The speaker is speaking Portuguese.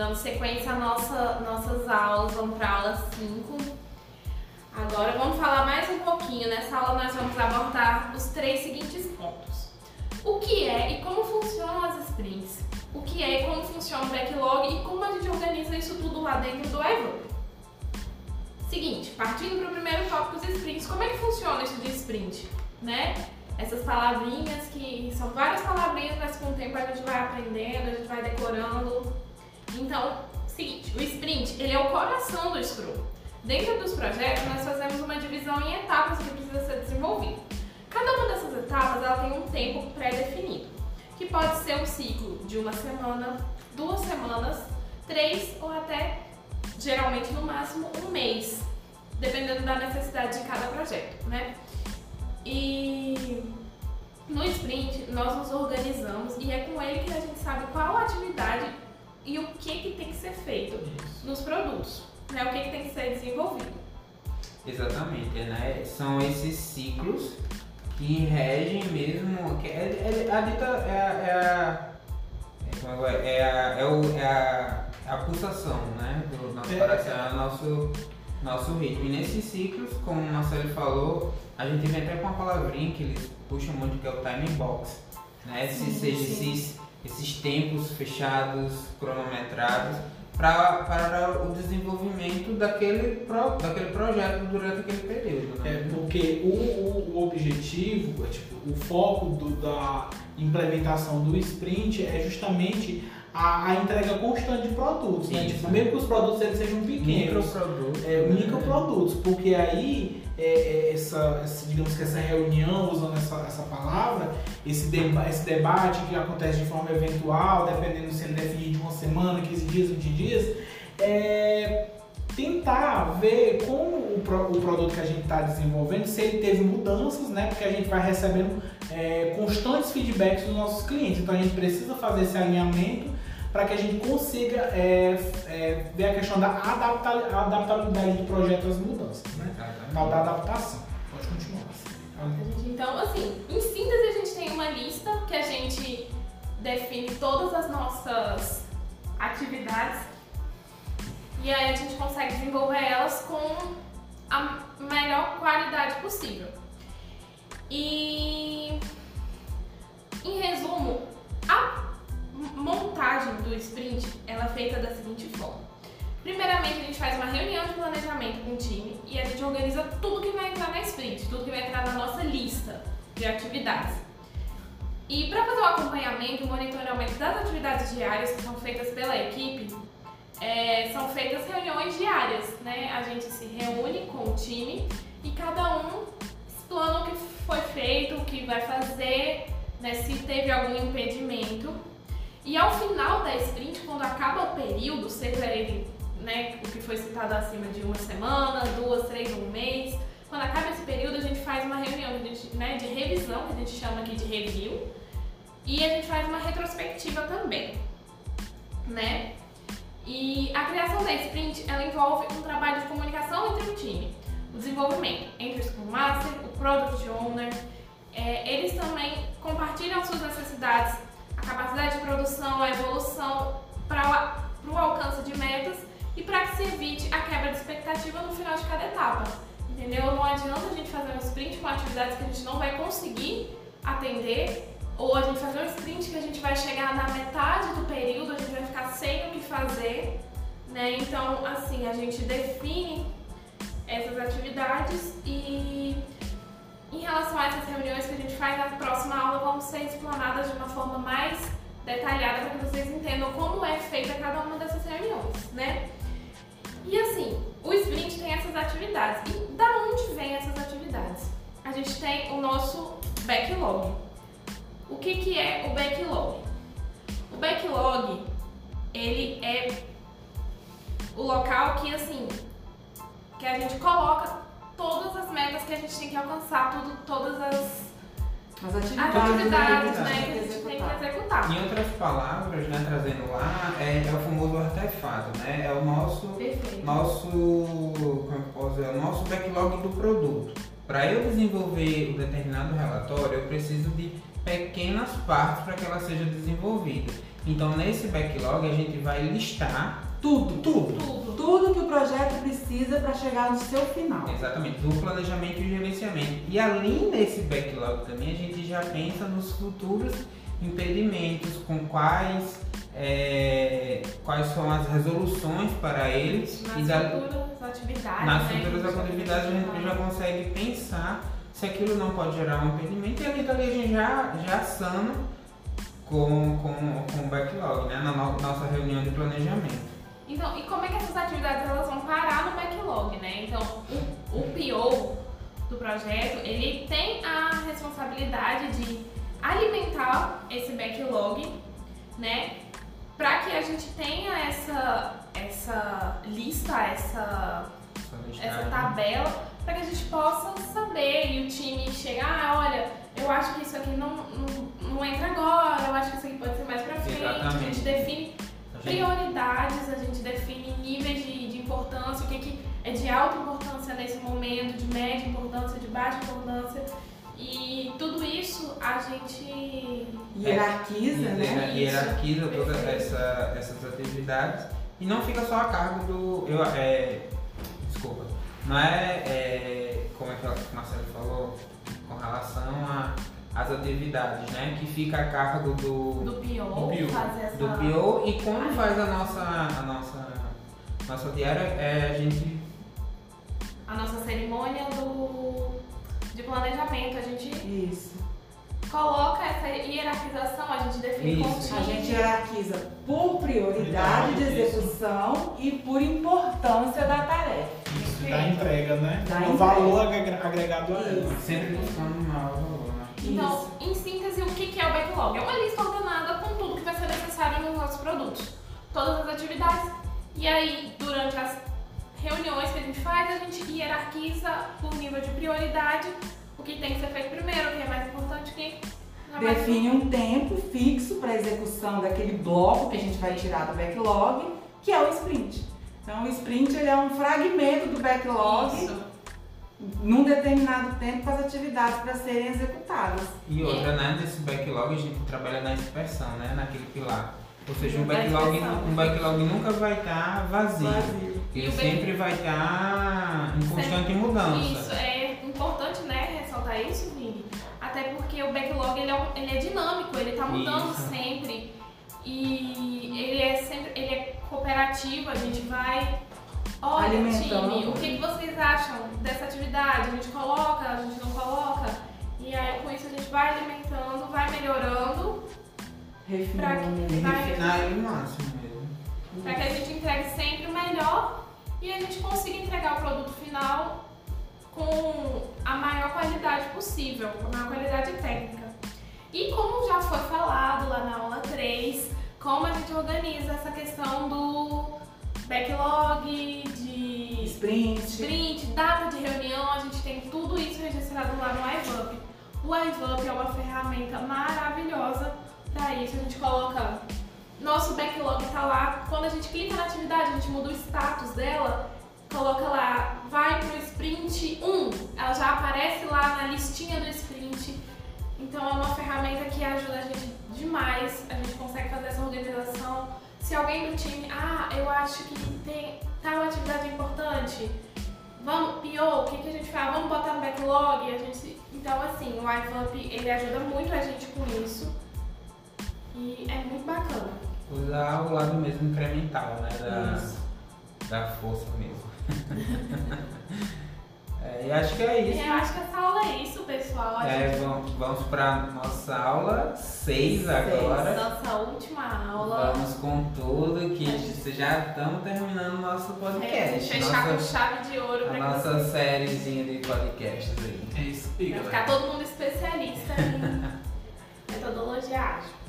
dando sequência nossa, nossas aulas, vamos para aula 5. Agora vamos falar mais um pouquinho. Nessa aula nós vamos abordar os três seguintes pontos. O que é e como funcionam as sprints? O que é e como funciona o backlog e como a gente organiza isso tudo lá dentro do iVogue. Seguinte, partindo para o primeiro tópico dos sprints, como é que funciona isso de sprint? Né? Essas palavrinhas que são várias palavrinhas, mas com o tempo a gente vai aprendendo, a gente vai decorando. Então, seguinte, o sprint ele é o coração do Scrum. Dentro dos projetos, nós fazemos uma divisão em etapas que precisa ser desenvolvido. Cada uma dessas etapas ela tem um tempo pré-definido, que pode ser um ciclo de uma semana, duas semanas, três ou até geralmente no máximo um mês, dependendo da necessidade de cada projeto, né? E no sprint nós nos organizamos e é com ele que a gente sabe qual atividade e o que, que tem que ser feito Isso. nos produtos, né? O que, que tem que ser desenvolvido. Exatamente, né? São esses ciclos que regem mesmo. Que é, é, a dita é, é a. É, é, a, é, o, é a a pulsação, né? Do nosso é. coração, é o nosso, nosso ritmo. E nesses ciclos, como o Marcelo falou, a gente vem até com uma palavrinha que eles puxam muito que é o timing box. Né? Sim, seja, esses, esses tempos fechados, cronometrados, pra, para o desenvolvimento daquele, pro, daquele projeto durante aquele período. Né? É, porque o, o, o objetivo, é, tipo, o foco do, da implementação do sprint é justamente a, a entrega constante de produtos, né? Tipo, mesmo que os produtos eles sejam pequenos. Microprodutos. É, microprodutos, porque aí é, é, essa, essa, digamos que essa reunião, usando essa, essa palavra, esse, deba esse debate que acontece de forma eventual, dependendo se ele definir de uma semana, 15 dias, 20 dias, é tentar ver como o, pro, o produto que a gente está desenvolvendo, se ele teve mudanças, né? Porque a gente vai recebendo é, constantes feedbacks dos nossos clientes. Então a gente precisa fazer esse alinhamento para que a gente consiga é, é, ver a questão da adaptabilidade do projeto às mudanças, né? Tal da adaptação. Pode continuar. Então, assim, em síntese a gente tem uma lista que a gente define todas as nossas atividades e aí a gente consegue desenvolver elas com a melhor qualidade possível. E organiza tudo que vai entrar na sprint, tudo que vai entrar na nossa lista de atividades. E para fazer o acompanhamento e monitoramento das atividades diárias que são feitas pela equipe, é, são feitas reuniões diárias, né? A gente se reúne com o time e cada um explana o que foi feito, o que vai fazer, né? Se teve algum impedimento. E ao final da sprint, quando acaba o período, seja ele né, o que foi citado acima de uma semana, duas, três, um mês, quando acaba esse período, a gente faz uma reunião né, de revisão, que a gente chama aqui de review, e a gente faz uma retrospectiva também, né? E a criação da sprint, ela envolve um trabalho de comunicação entre o time, o desenvolvimento entre o Scrum Master, o Product Owner, é, eles também compartilham suas necessidades, a capacidade de produção, a evolução para o alcance de metas e para que se evite a quebra de expectativa no final de cada etapa. Entendeu? Não adianta a gente fazer um sprint com atividades que a gente não vai conseguir atender ou a gente fazer um sprint que a gente vai chegar na metade do período, a gente vai ficar sem o que fazer, né? Então, assim, a gente define essas atividades e em relação a essas reuniões que a gente faz, na próxima aula vão ser explanadas de uma forma mais detalhada para que vocês entendam como é feita cada uma dessas reuniões, né? E assim, o sprint tem essas atividades. E da onde vem essas atividades? A gente tem o nosso backlog. O que, que é o backlog? O backlog, ele é o local que, assim, que a gente coloca todas as metas que a gente tem que alcançar, tudo, todas as, as atividades, atividades né, Em outras palavras, né, trazendo lá, é, é o famoso artefato, né? É o nosso, Perfeito. nosso, como eu posso dizer, o nosso backlog do produto. Para eu desenvolver um determinado relatório, eu preciso de pequenas partes para que ela seja desenvolvida. Então nesse backlog a gente vai listar Tudo. Tudo. Tudo. Tudo que o projeto precisa para chegar no seu final. exatamente do planejamento e gerenciamento. E além desse backlog também a gente já pensa nos futuros impedimentos, com quais é, quais são as resoluções para eles Nas e da, futuras atividades. nas né, futuras atividades a gente já consegue pensar se aquilo não pode gerar um impedimento e ali dali a gente já, já sana com, com, com o backlog, né? Na no- nossa reunião de planejamento. Então, e como é que essas atividades elas vão parar no backlog, né? Então, o, o PO do projeto, ele tem a responsabilidade de alimentar esse backlog, né? Para que a gente tenha essa, essa lista, essa, essa listagem. tabela, para que a gente possa saber e o time chegar, ah, olha, eu acho que isso aqui não, não, não entra agora, eu acho que isso aqui pode ser mais pra frente. A Exatamente. gente define A gente- prioridades, a gente define níveis de, de importância, o que, que é de alta importância nesse momento, de média importância, de baixa importância. E tudo isso a gente. Hierarquiza, né? Hiera- hierarquiza Isso, todas essa, essas atividades e não fica só a cargo do. Eu, é, desculpa. Não é, é, como é que o Marcelo falou com relação a- às atividades, né? Que fica a cargo do, Do PO, Do PO, fazer essa. do PO e como faz a nossa, a nossa, nossa diária é a gente. A nossa cerimônia do, de planejamento. A gente Isso. coloca essa hierarquização, a gente define Isso. A gente hierarquiza por prioridade de execução e por importância da tarefa. Isso da entrega, né? Da o entrega. valor agre- agregado a ela. Sempre buscando um maior valor, né? Então, Isso. em síntese, o que que é o backlog? É uma lista ordenada com tudo que vai ser necessário nos nossos produtos. Todas as atividades. E aí, durante as reuniões que a gente faz, a gente hierarquiza por nível de prioridade o que tem que ser feito primeiro, o que é mais importante, o que é mais Define um tempo fixo para execução daquele bloco que a gente vai tirar do backlog, que é o sprint. Então, o sprint ele é um fragmento do backlog Isso. num determinado tempo com as atividades para serem executadas. E outra, né, nesse backlog a gente trabalha na dispersão, né, naquele pilar. Ou seja, um backlog, um backlog nunca vai estar vazio. Vazio. E Ele sempre vai estar em constante mudança. Isso, é importante, né, ressaltar isso, Vini. Até porque o backlog ele é, um- ele é dinâmico, ele tá mudando Isso. sempre. E ele é sempre, ele é cooperativo, a gente vai. Olha, time, o que, que vocês acham dessa atividade? A gente coloca, a gente não coloca? E aí com isso a gente vai alimentando, vai melhorando Pra Refinando. que- vai- refinar ele o máximo mesmo. Entregue sempre o melhor e a gente consiga entregar o produto final com a maior qualidade possível, com a maior qualidade técnica. E como já foi falado lá na aula 3, como a gente organiza essa questão do backlog, de Sprint. sprint, data de reunião, a gente tem tudo isso registrado lá no iVup. O iVup é uma ferramenta maravilhosa para isso. A gente coloca nosso backlog tá lá. Quando a gente clica na atividade, a gente muda o status dela, coloca lá, vai pro sprint 1. Ela já aparece lá na listinha do sprint. Então é uma ferramenta que ajuda a gente demais. A gente consegue fazer essa organização. Se alguém do time, ah, eu acho que tem tal atividade importante, vamos, PO, o que, que a gente faz? Vamos botar no backlog? A gente, então, assim, o iVup, ele ajuda muito a gente com isso. E é muito bacana. Usar o lado mesmo incremental, né? Da, Isso. da força mesmo. É, e acho que é isso. eu acho que essa aula é isso, pessoal. A É, gente, vamos, vamos para nossa aula 6 Seis. agora. nossa última aula. Vamos com tudo que já estamos terminando o nosso É, podcast. fechar com nossa, chave de ouro a pra que nossa sériezinha de podcasts aí. É isso Vai ficar todo mundo especialista em metodologia ágil.